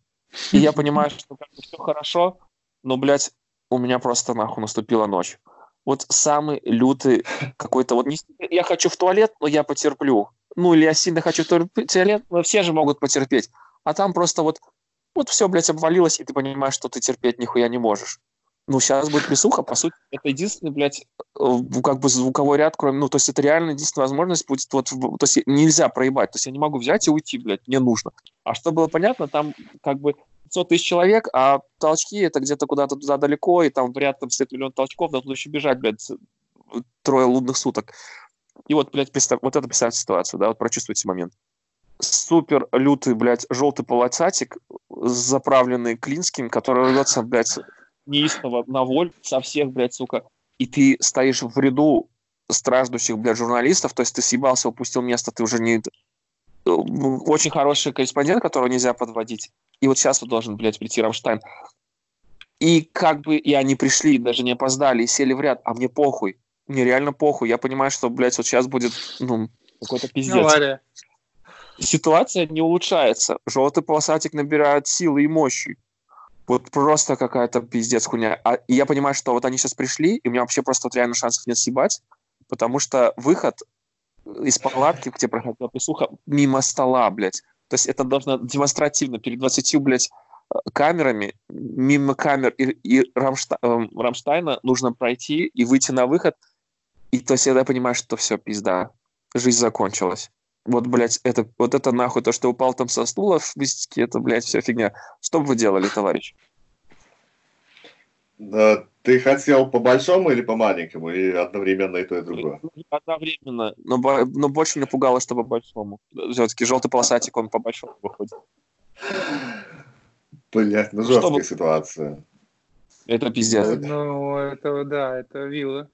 и я понимаю, что как бы все хорошо, но, блядь, у меня просто нахуй наступила ночь. Вот самый лютый какой-то вот... Я хочу в туалет, но я потерплю. Ну, или я сильно хочу в туалет, но все же могут потерпеть. А там просто вот... Вот все, блядь, обвалилось, и ты понимаешь, что ты терпеть нихуя не можешь ну, сейчас будет присуха, по сути, это единственный, блядь, э, как бы звуковой ряд, кроме, ну, то есть это реально единственная возможность будет, вот, то есть нельзя проебать, то есть я не могу взять и уйти, блядь, мне нужно. А что было понятно, там как бы 500 тысяч человек, а толчки это где-то куда-то туда далеко, и там в ряд там стоит миллион толчков, тут еще бежать, блядь, трое лунных суток. И вот, блядь, представь, вот это представьте ситуацию, да, вот прочувствуйте момент. Супер лютый, блядь, желтый полосатик, заправленный Клинским, который рвется, блядь, неистово на воль со всех, блядь, сука, и ты стоишь в ряду страждущих, блядь, журналистов, то есть ты съебался, упустил место, ты уже не... Э, очень хороший корреспондент, которого нельзя подводить. И вот сейчас вот должен, блядь, прийти Рамштайн. И как бы и они пришли, даже не опоздали, и сели в ряд, а мне похуй. Мне реально похуй. Я понимаю, что, блядь, вот сейчас будет, ну, какой-то пиздец. Авария. Ситуация не улучшается. Желтый полосатик набирает силы и мощи. Вот просто какая-то пиздец хуйня. А, и я понимаю, что вот они сейчас пришли, и у меня вообще просто вот реально шансов нет съебать, потому что выход из палатки, где проходила присуха, мимо стола, блядь. То есть это должно демонстративно перед 20, блядь, камерами, мимо камер и, и Рамшта, э, Рамштайна нужно пройти и выйти на выход. И то есть я понимаю, что все, пизда. Жизнь закончилась вот, блядь, это, вот это нахуй, то, что упал там со стула в листике, это, блядь, вся фигня. Что бы вы делали, товарищ? Да, ты хотел по большому или по маленькому, или одновременно и то, и другое? Одновременно, но, но больше меня пугало, что по большому. Все-таки желтый полосатик, он по большому выходит. Блять, ну жесткая Чтобы... ситуация. Это пиздец. Ну, это, да, это вилла.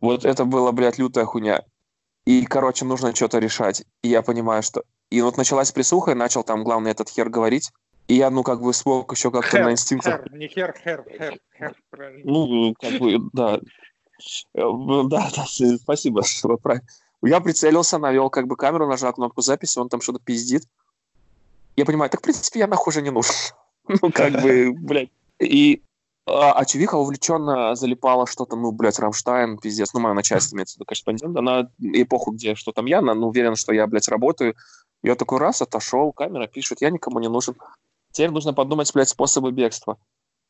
Вот это было, блядь, лютая хуйня. И, короче, нужно что-то решать. И я понимаю, что... И вот началась присуха, и начал там главный этот хер говорить. И я, ну, как бы смог еще как-то на инстинктах... Хер, не хер, хер, хер, хер, правильно. Ну, как бы, да. Э, да, да, спасибо, что вы правильно. Я прицелился, навел как бы камеру, нажал кнопку записи, он там что-то пиздит. Я понимаю, так, в принципе, я нахуй уже не нужен. Ну, как бы, блядь. И а, а Чувиха увлеченно залипала что-то, ну, блядь, Рамштайн, пиздец, ну, мое начальство, имеется в виду корреспондент, она эпоху, где что там я, она ну, уверена, что я, блядь, работаю. Я такой раз отошел, камера пишет, я никому не нужен. Теперь нужно подумать, блядь, способы бегства.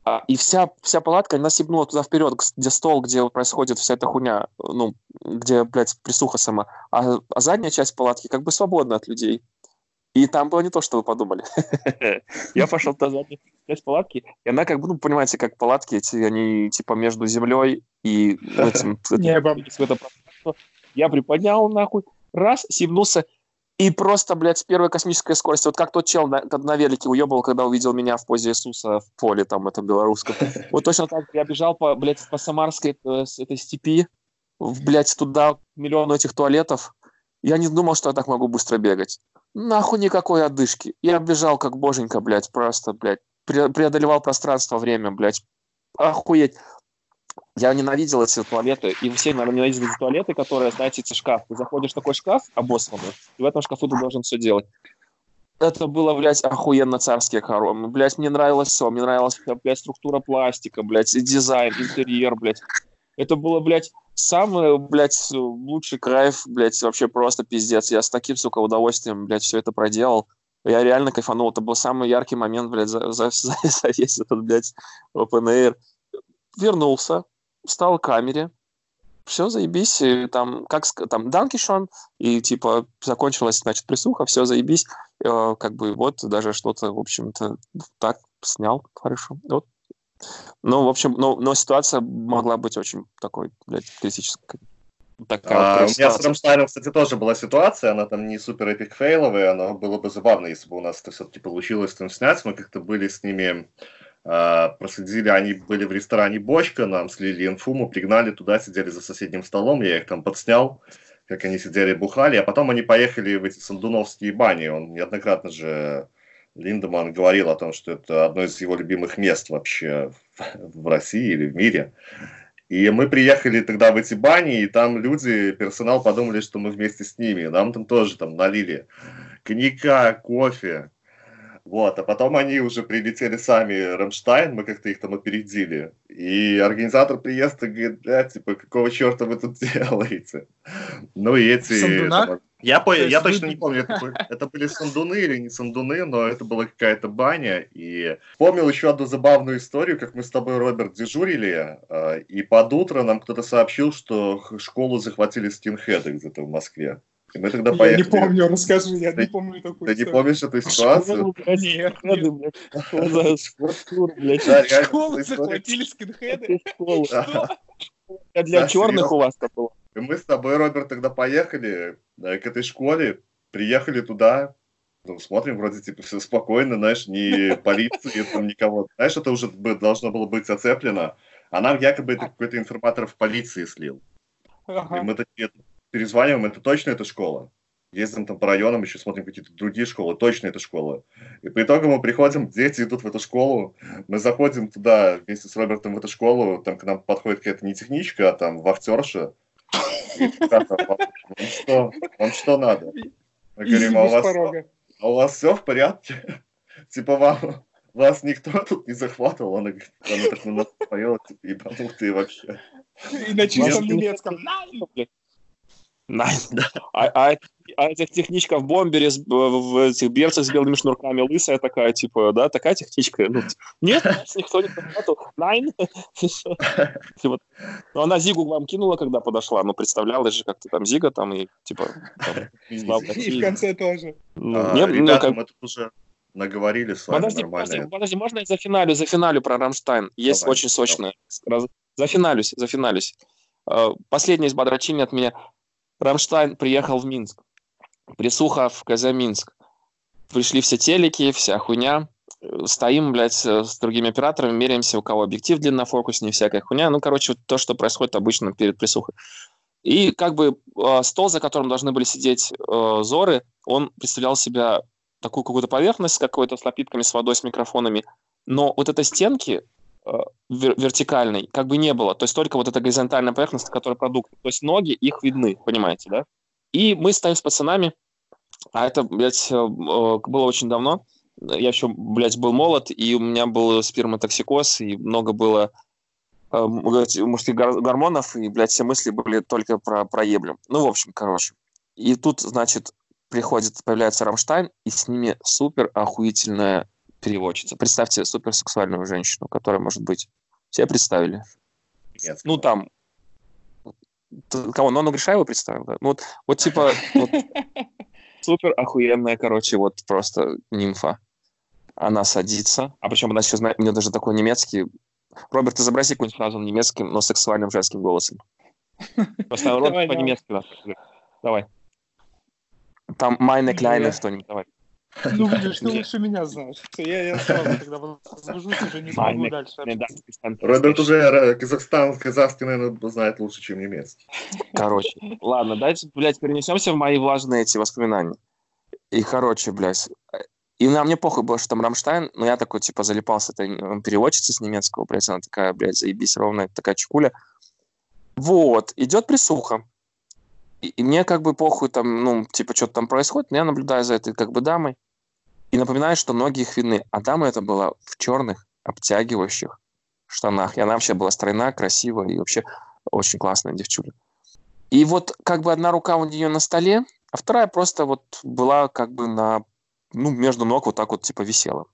А, и вся, вся палатка, она сибнула туда вперед, где стол, где происходит вся эта хуйня, ну, где, блядь, присуха сама. А, а задняя часть палатки как бы свободна от людей. И там было не то, что вы подумали. Я пошел туда заднюю часть палатки, и она как бы, ну, понимаете, как палатки эти, они типа между землей и этим... Я приподнял нахуй, раз, сибнулся, и просто, блядь, с первой космической скоростью, вот как тот чел на, на велике уебал, когда увидел меня в позе Иисуса в поле, там, этом белорусском. Вот точно так я бежал по, блядь, по Самарской э, этой степи, в, блядь, туда миллион этих туалетов. Я не думал, что я так могу быстро бегать. Нахуй никакой одышки. Я бежал как боженька, блядь, просто, блядь. Преодолевал пространство, время, блядь. Охуеть. Я ненавидел эти туалеты, и все, наверное, ненавидели эти туалеты, которые, знаете, эти шкаф. Ты заходишь в такой шкаф обоссанный, и в этом шкафу ты должен все делать. Это было, блядь, охуенно царские хоромы. Блядь, мне нравилось все. Мне нравилась, блядь, структура пластика, блядь, дизайн, интерьер, блядь. Это было, блядь, самый, блядь, лучший кайф, блядь, вообще просто пиздец. Я с таким, сука, удовольствием, блядь, все это проделал. Я реально кайфанул. Это был самый яркий момент, блядь, за, за, за, за весь этот, блядь, open air. Вернулся, встал к камере, все, заебись, и там, как, там, Данкишон, и, типа, закончилась, значит, присуха, все, заебись, э, как бы, вот, даже что-то, в общем-то, так снял, хорошо, вот, ну, в общем, но, но ситуация могла быть очень такой, блядь, критической. такая а, У меня с Рамштайном, кстати, тоже была ситуация, она там не супер эпик фейловая, но было бы забавно, если бы у нас это все-таки получилось там снять. Мы как-то были с ними а, проследили, они были в ресторане «Бочка», нам слили инфу, мы пригнали туда, сидели за соседним столом, я их там подснял, как они сидели бухали, а потом они поехали в эти сандуновские бани. Он неоднократно же, Линдеман, говорил о том, что это одно из его любимых мест вообще в, России или в мире. И мы приехали тогда в эти бани, и там люди, персонал подумали, что мы вместе с ними. Нам там тоже там налили коньяка, кофе, вот, а потом они уже прилетели сами, Рамштайн, мы как-то их там опередили. И организатор приезда говорит, бля, типа, какого черта вы тут делаете? Ну и эти... Там, я, по... я точно не помню, это, это были сандуны или не сандуны, но это была какая-то баня. И помнил еще одну забавную историю, как мы с тобой, Роберт, дежурили, а, и под утро нам кто-то сообщил, что школу захватили скинхеды где-то в Москве. И мы тогда поехали. Я не помню, расскажи, я не помню такую Ты не помнишь эту ситуацию? Нет. Школу захватили скинхеды? А для черных у вас это было. Мы с тобой, Роберт, тогда поехали к этой школе, приехали туда, ну, смотрим, вроде, типа, все спокойно, знаешь, ни полиции, там, никого. Знаешь, это уже должно было быть оцеплено. А нам якобы это какой-то информатор в полиции слил. Ага. И мы такие, перезваниваем, это точно эта школа. Ездим там по районам, еще смотрим какие-то другие школы, точно это школа. И по итогу мы приходим, дети идут в эту школу, мы заходим туда вместе с Робертом в эту школу, там к нам подходит какая-то не техничка, а там вахтерша. Вам что, вам что надо? Мы говорим, а у вас, а у вас все в порядке? Типа вам, вас никто тут не захватывал? Она, она так на нас смотрела, типа, ебанутые вообще. И на чистом немецком. Nein. А, а, а этих техничка в бомбере, с, в этих берцах с белыми шнурками, лысая такая, типа, да, такая техничка? Ну, нет, никто не захватывал. Nein. Типа, ну, она Зигу вам кинула, когда подошла, ну, представлялась же как-то там Зига там и, типа, и в конце тоже. Ну, а, нет, ну, как... мы тут уже наговорили с вами подожди, нормально. Подожди, подожди, можно я зафиналю, зафиналю про Рамштайн? Есть давай, очень сочное. Давай. Зафиналюсь, зафиналюсь. А, последнее из бодрочини от меня. Рамштайн приехал в Минск. Присуха в Казаминск. Пришли все телеки, вся хуйня. Стоим, блядь, с другими операторами, меряемся, у кого объектив длиннофокусный, всякая хуйня. Ну, короче, то, что происходит обычно перед присухой. И как бы э, стол, за которым должны были сидеть э, Зоры, он представлял себя такую какую-то поверхность с какой-то с напитками, с водой, с микрофонами. Но вот этой стенки э, вертикальной как бы не было. То есть только вот эта горизонтальная поверхность, которая продукт. То есть ноги, их видны, понимаете, да? И мы стоим с пацанами, а это, блядь, э, было очень давно. Я еще, блядь, был молод, и у меня был сперматоксикоз, и много было э, мужских гормонов, и, блядь, все мысли были только про, про еблю. Ну, в общем, короче. И тут, значит, приходит, появляется Рамштайн, и с ними супер охуительная переводчица. Представьте суперсексуальную женщину, которая может быть. Все представили? Нет. Ну, там... Кого? Нону Гришаеву представил, да? Ну, вот, вот типа... Вот, супер охуенная, короче, вот просто нимфа. Она садится. А причем она еще знает... У нее даже такой немецкий... Роберт, изобрази какую-нибудь фразу немецким, но сексуальным женским голосом. Просто Роберт по-немецки. Давай. Там Майне Кляйне что-нибудь, давай. Ну, видишь, ты лучше меня знаешь. Я, я сразу тогда возбужусь, уже не смогу дальше. Роберт уже Казахстан, казахский, наверное, знает лучше, чем немецкий. Короче, ладно, дальше, блядь, перенесемся в мои влажные эти воспоминания. И, короче, блядь, и на мне похуй было, что там Рамштайн, но я такой, типа, залипал с этой переводчицей с немецкого, блядь, она такая, блядь, заебись, ровная такая чекуля. Вот, идет присуха. И, мне как бы похуй там, ну, типа, что-то там происходит, но я наблюдаю за этой как бы дамой и напоминаю, что ноги их видны. А дама это была в черных обтягивающих штанах. И она вообще была стройна, красивая и вообще очень классная девчуля. И вот как бы одна рука у нее на столе, а вторая просто вот была как бы на, ну, между ног вот так вот типа висела.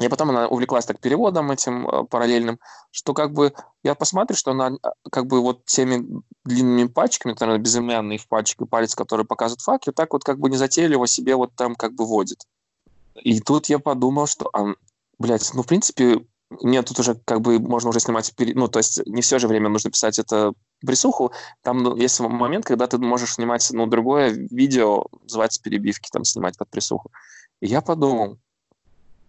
И потом она увлеклась так переводом этим э, параллельным, что как бы я посмотрю, что она э, как бы вот теми длинными пальчиками, наверное, безымянный в пальчик и палец, который показывает вот так вот как бы незатейливо себе вот там как бы водит. И тут я подумал, что, а, блядь, ну, в принципе, мне тут уже как бы можно уже снимать, ну, то есть не все же время нужно писать это присуху, там ну, есть момент, когда ты можешь снимать ну, другое видео, называется перебивки, там снимать под присуху. И я подумал,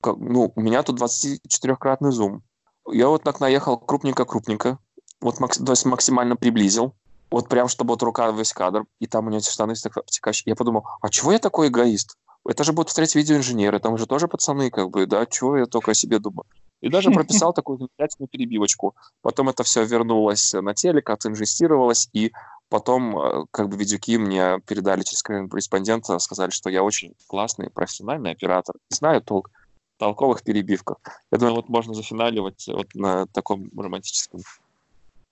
как, ну, у меня тут 24-кратный зум. Я вот так наехал крупненько-крупненько, вот то есть максимально приблизил, вот прям, чтобы вот рука весь кадр, и там у него эти штаны обтекающие. Я подумал, а чего я такой эгоист? Это же будут встретить видеоинженеры, там же тоже пацаны, как бы, да, чего я только о себе думаю. И даже прописал такую замечательную перебивочку. Потом это все вернулось на телек, отинжестировалось, и потом э, как бы видюки мне передали через корреспондента, сказали, что я очень классный профессиональный оператор, знаю толк толковых перебивках. Я думаю, вот можно зафиналивать вот на таком романтическом.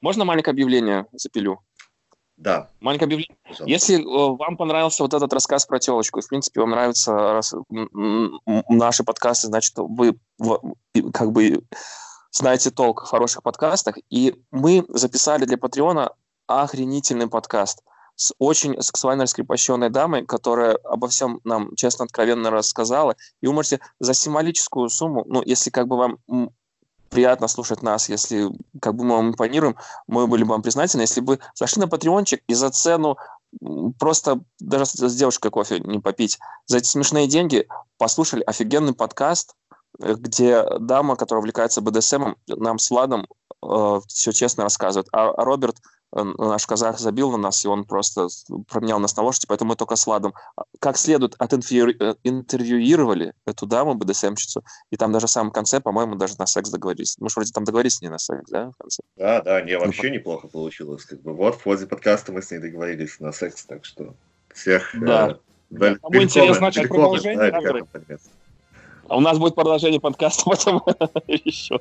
Можно маленькое объявление запилю? Да. Маленькое объявление. Пожалуйста. Если э, вам понравился вот этот рассказ про телочку, и, в принципе, вам нравятся раз, наши подкасты, значит, вы как бы знаете толк в хороших подкастах, и мы записали для Патреона охренительный подкаст с очень сексуально раскрепощенной дамой, которая обо всем нам честно, откровенно рассказала. И вы можете за символическую сумму, ну, если как бы вам приятно слушать нас, если как бы мы вам импонируем, мы были бы вам признательны, если бы зашли на патреончик и за цену просто даже с девушкой кофе не попить, за эти смешные деньги послушали офигенный подкаст, э, где дама, которая увлекается БДСМом, нам с Владом э, все честно рассказывает. А Роберт Э, наш казах забил на нас, и он просто променял нас на лошадь, поэтому мы только с Ладом как следует отинтервьюировали э, эту даму, БДСМщицу, и там даже в самом конце, по-моему, даже на секс договорились. Мы же вроде там договорились не на секс, да, в конце? Да, да, не, ну, вообще ну, неплохо получилось. Как бы. Вот в ходе подкаста мы с ней договорились на секс, так что всех... Да. Э, Кому интересно, значит, продолжение? Да, а у нас будет продолжение подкаста потом еще.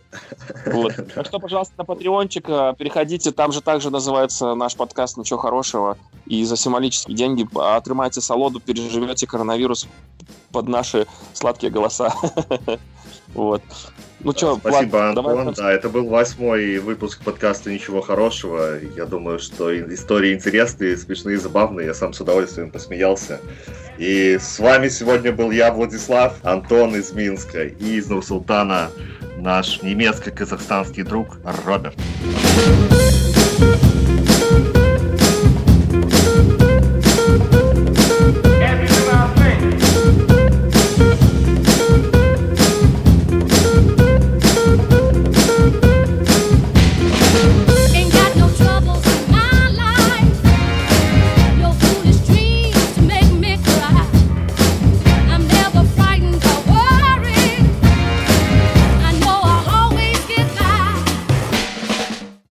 Вот. Так что, пожалуйста, на патреончик э, переходите, там же также называется наш подкаст «Ничего хорошего», и за символические деньги отрымайте солоду, переживете коронавирус под наши сладкие голоса. Вот. Ну что, Спасибо, Влад, Антон. Давай... Да, это был восьмой выпуск подкаста «Ничего хорошего». Я думаю, что истории интересные, смешные, забавные. Я сам с удовольствием посмеялся. И с вами сегодня был я, Владислав, Антон из Минска и из Нур-Султана наш немецко-казахстанский друг Роберт.